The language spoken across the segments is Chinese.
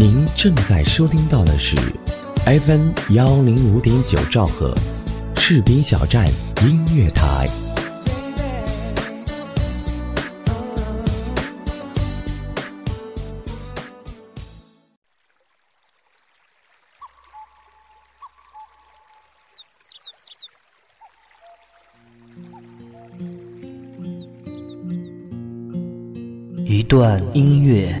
您正在收听到的是 FM 幺零五点九兆赫，士兵小站音乐台。一段音乐，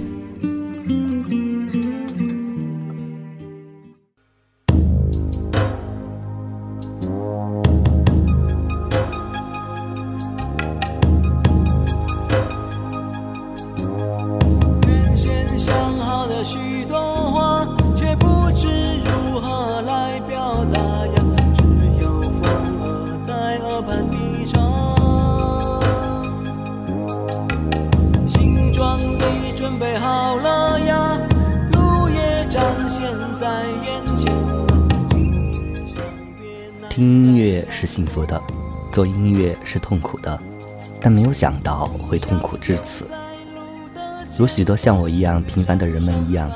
听音乐是幸福的，做音乐是痛苦的，但没有想到会痛苦至此。如许多像我一样平凡的人们一样，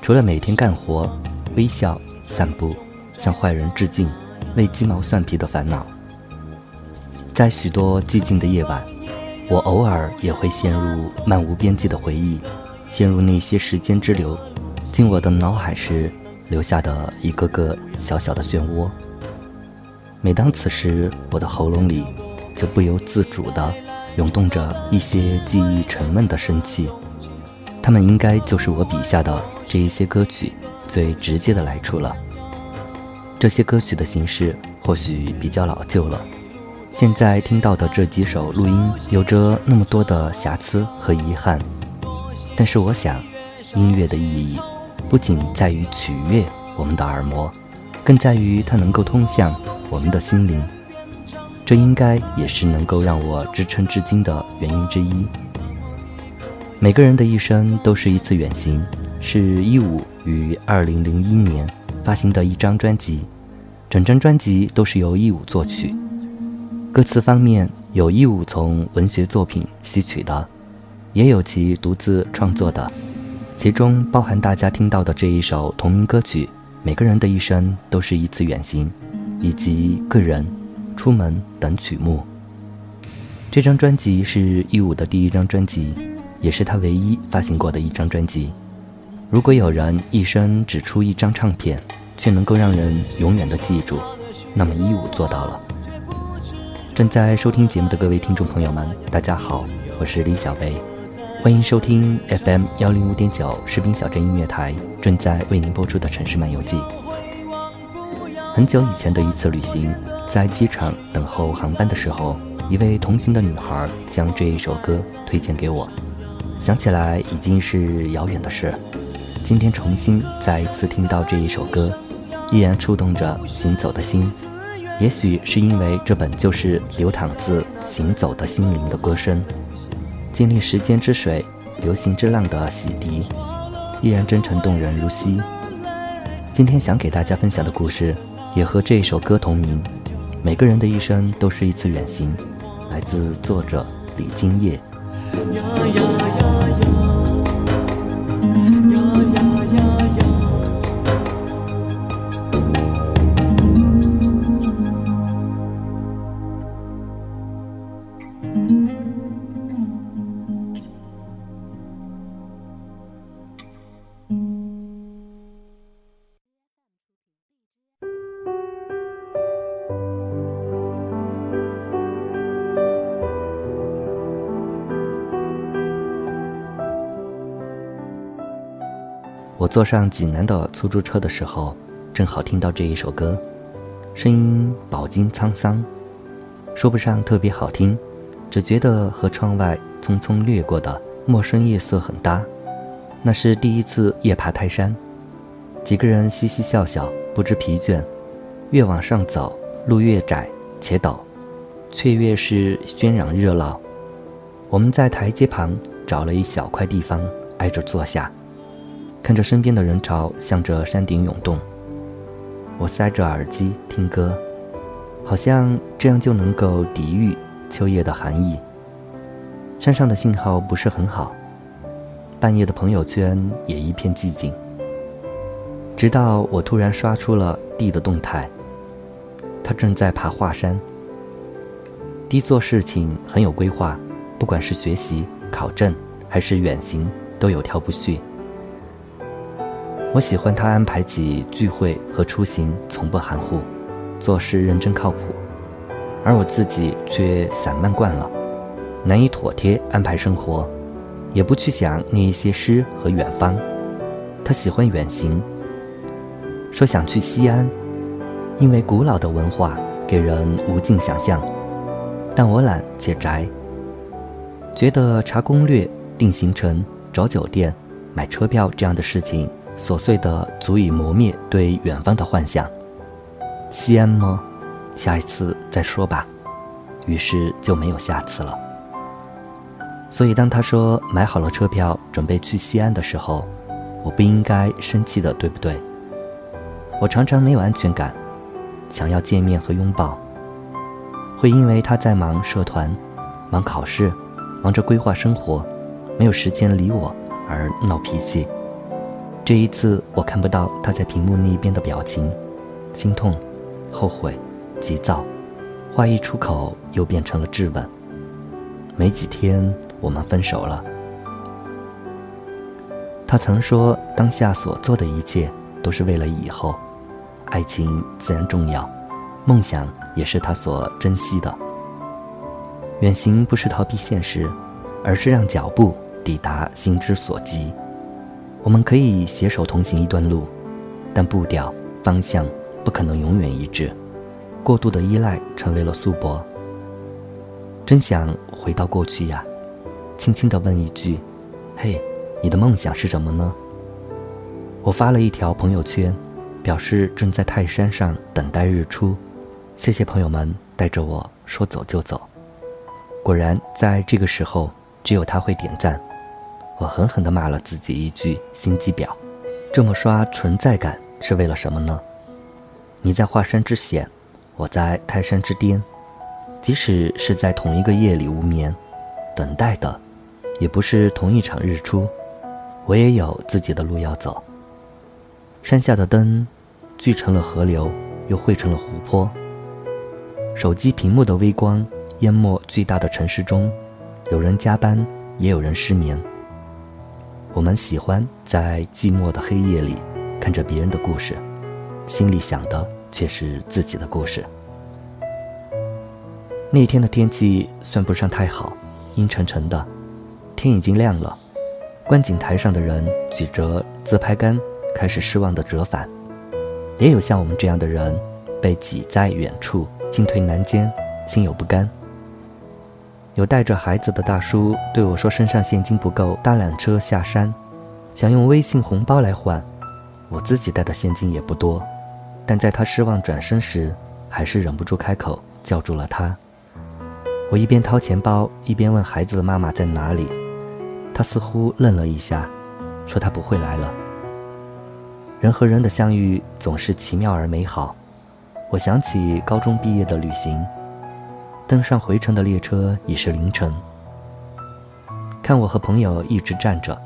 除了每天干活、微笑、散步、向坏人致敬、为鸡毛蒜皮的烦恼，在许多寂静的夜晚，我偶尔也会陷入漫无边际的回忆，陷入那些时间之流，进我的脑海时留下的一个个小小的漩涡。每当此时，我的喉咙里就不由自主地涌动着一些记忆沉闷的生气，它们应该就是我笔下的这一些歌曲最直接的来处了。这些歌曲的形式或许比较老旧了，现在听到的这几首录音有着那么多的瑕疵和遗憾，但是我想，音乐的意义不仅在于取悦我们的耳膜，更在于它能够通向我们的心灵。这应该也是能够让我支撑至今的原因之一。每个人的一生都是一次远行，是一五于二零零一年发行的一张专辑，整张专辑都是由一五作曲。歌词方面有一五从文学作品吸取的，也有其独自创作的，其中包含大家听到的这一首同名歌曲《每个人的一生都是一次远行》，以及个人。出门等曲目。这张专辑是一五的第一张专辑，也是他唯一发行过的一张专辑。如果有人一生只出一张唱片，却能够让人永远的记住，那么一五做到了。正在收听节目的各位听众朋友们，大家好，我是李小贝，欢迎收听 FM 幺零五点九士兵小镇音乐台正在为您播出的城市漫游记。很久以前的一次旅行。在机场等候航班的时候，一位同行的女孩将这一首歌推荐给我。想起来已经是遥远的事，今天重新再一次听到这一首歌，依然触动着行走的心。也许是因为这本就是流淌自行走的心灵的歌声，经历时间之水、流行之浪的洗涤，依然真诚动人如昔。今天想给大家分享的故事，也和这首歌同名。每个人的一生都是一次远行，来自作者李金叶。坐上济南的出租车的时候，正好听到这一首歌，声音饱经沧桑，说不上特别好听，只觉得和窗外匆匆掠过的陌生夜色很搭。那是第一次夜爬泰山，几个人嘻嘻笑笑，不知疲倦，越往上走，路越窄且陡，却越是喧嚷热闹。我们在台阶旁找了一小块地方挨着坐下，看着身边的人潮向着山顶涌动。我塞着耳机听歌，好像这样就能够抵御秋夜的寒意。山上的信号不是很好，半夜的朋友圈也一片寂静。直到我突然刷出了 D 的动态，他正在爬华山。D 做事情很有规划，不管是学习、考证还是远行，都有条不紊。我喜欢他安排起聚会和出行从不含糊，做事认真靠谱，而我自己却散漫惯了，难以妥帖安排生活，也不去想那一些诗和远方。他喜欢远行，说想去西安，因为古老的文化给人无尽想象，但我懒且宅，觉得查攻略、定行程、找酒店、买车票这样的事情。琐碎的足以磨灭对远方的幻想。西安吗？下一次再说吧。于是就没有下次了。所以当他说买好了车票准备去西安的时候，我不应该生气的，对不对？我常常没有安全感，想要见面和拥抱，会因为他在忙社团、忙考试、忙着规划生活，没有时间理我而闹脾气。这一次我看不到他在屏幕那边的表情，心痛、后悔、急躁，话一出口又变成了质问。没几天，我们分手了。他曾说，当下所做的一切都是为了以后，爱情自然重要，梦想也是他所珍惜的。远行不是逃避现实，而是让脚步抵达心之所及。我们可以携手同行一段路，但步调方向不可能永远一致。过度的依赖成为了束缚。真想回到过去呀，轻轻地问一句：“嘿，你的梦想是什么呢？”我发了一条朋友圈，表示正在泰山上等待日出。谢谢朋友们带着我说走就走。果然，在这个时候，只有他会点赞。我狠狠地骂了自己一句“心机婊”，这么刷存在感是为了什么呢？你在华山之险，我在泰山之巅，即使是在同一个夜里无眠，等待的，也不是同一场日出。我也有自己的路要走。山下的灯，聚成了河流，又汇成了湖泊。手机屏幕的微光淹没巨大的城市中，有人加班，也有人失眠。我们喜欢在寂寞的黑夜里看着别人的故事，心里想的却是自己的故事。那天的天气算不上太好，阴沉沉的，天已经亮了。观景台上的人举着自拍杆，开始失望的折返。也有像我们这样的人，被挤在远处，进退难间，心有不甘。有带着孩子的大叔对我说：“身上现金不够，搭缆车下山，想用微信红包来换。”我自己带的现金也不多，但在他失望转身时，还是忍不住开口叫住了他。我一边掏钱包，一边问孩子的妈妈在哪里。他似乎愣了一下，说他不会来了。人和人的相遇总是奇妙而美好。我想起高中毕业的旅行。登上回程的列车已是凌晨。看我和朋友一直站着，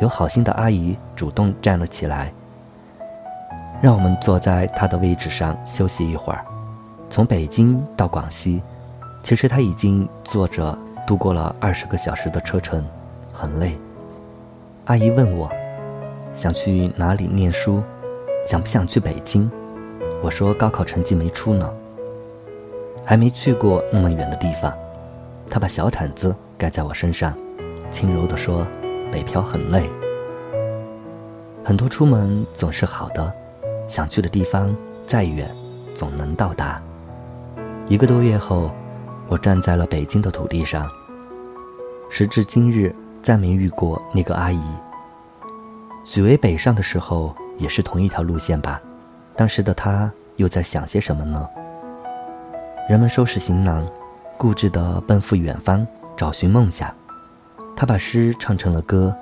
有好心的阿姨主动站了起来，让我们坐在她的位置上休息一会儿。从北京到广西，其实他已经坐着度过了二十个小时的车程，很累。阿姨问我，想去哪里念书，想不想去北京？我说高考成绩没出呢。还没去过那么远的地方，他把小毯子盖在我身上，轻柔地说：“北漂很累，很多出门总是好的，想去的地方再远，总能到达。”一个多月后，我站在了北京的土地上。时至今日，再没遇过那个阿姨。许巍北上的时候也是同一条路线吧？当时的他又在想些什么呢？人们收拾行囊，固执地奔赴远方，找寻梦想。他把诗唱成了歌，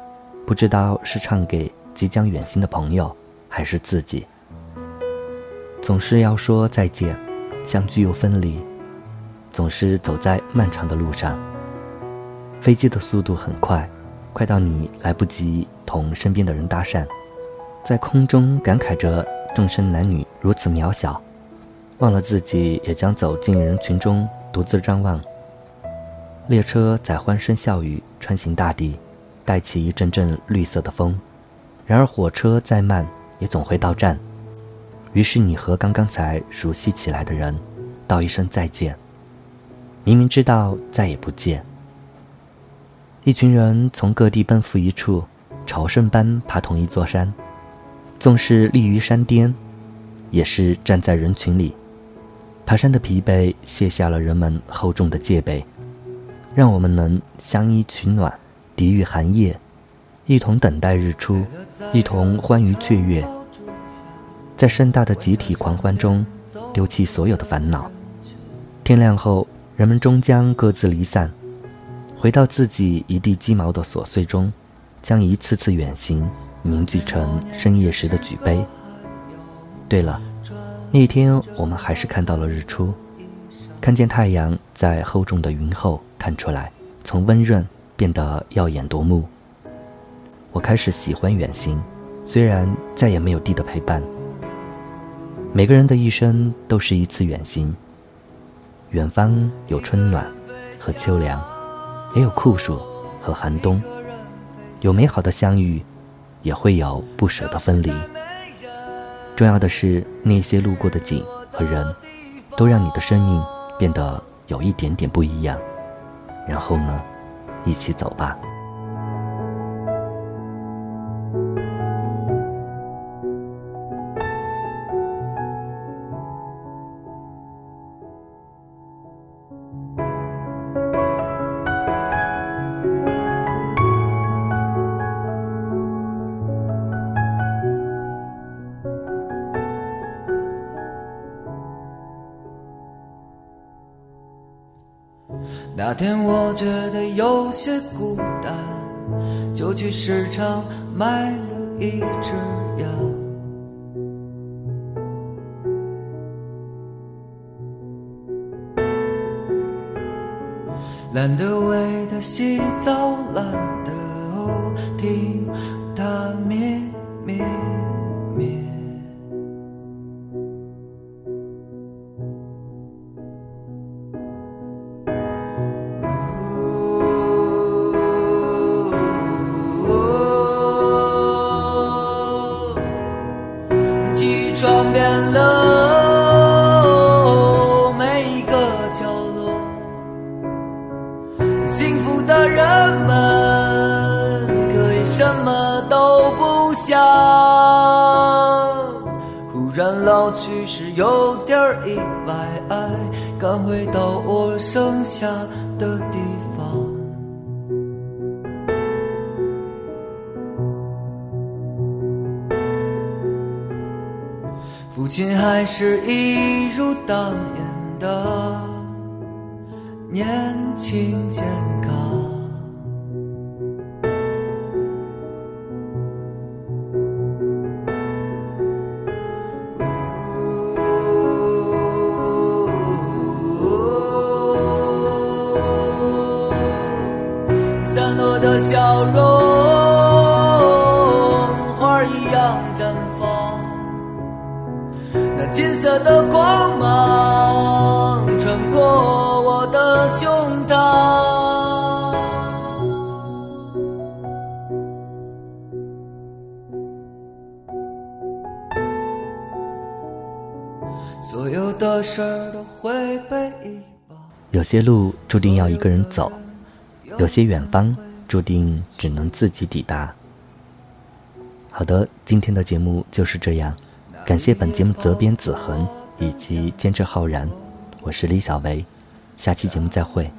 不知道是唱给即将远行的朋友，还是自己。总是要说再见，相聚又分离，总是走在漫长的路上。飞机的速度很快，快到你来不及同身边的人搭讪，在空中感慨着众生男女如此渺小，忘了自己也将走进人群中，独自张望。列车载欢声笑语穿行大地，带起一阵阵绿色的风。然而火车再慢，也总会到站。于是你和刚刚才熟悉起来的人，道一声再见。明明知道再也不见。一群人从各地奔赴一处，朝圣般爬同一座山，纵是立于山巅，也是站在人群里。爬山的疲惫卸下了人们厚重的戒备，让我们能相依取暖，抵御寒夜，一同等待日出，一同欢愉雀跃。在盛大的集体狂欢中，丢弃所有的烦恼。天亮后，人们终将各自离散，回到自己一地鸡毛的琐碎中，将一次次远行凝聚成深夜时的举杯。对了，那天我们还是看到了日出，看见太阳在厚重的云后探出来，从温润变得耀眼夺目。我开始喜欢远行，虽然再也没有地的陪伴。每个人的一生都是一次远行。远方有春暖和秋凉，也有酷暑和寒冬，有美好的相遇，也会有不舍的分离。重要的是，那些路过的景和人，都让你的生命变得有一点点不一样。然后呢，一起走吧。那天我觉得有些孤单，就去市场买了一只羊。懒得为它洗澡，懒得听它咩咩装遍了每一个角落，幸福的人们可以什么都不想。忽然老去时有点意外，赶回到我剩下的父亲还是一如当年的年轻健康。的光芒穿过我的胸膛，所有的事都会被遗忘。有些路注定要一个人走，有些远方注定只能自己抵达。好的，今天的节目就是这样。感谢本节目责编子恒以及监制浩然，我是李小维，下期节目再会。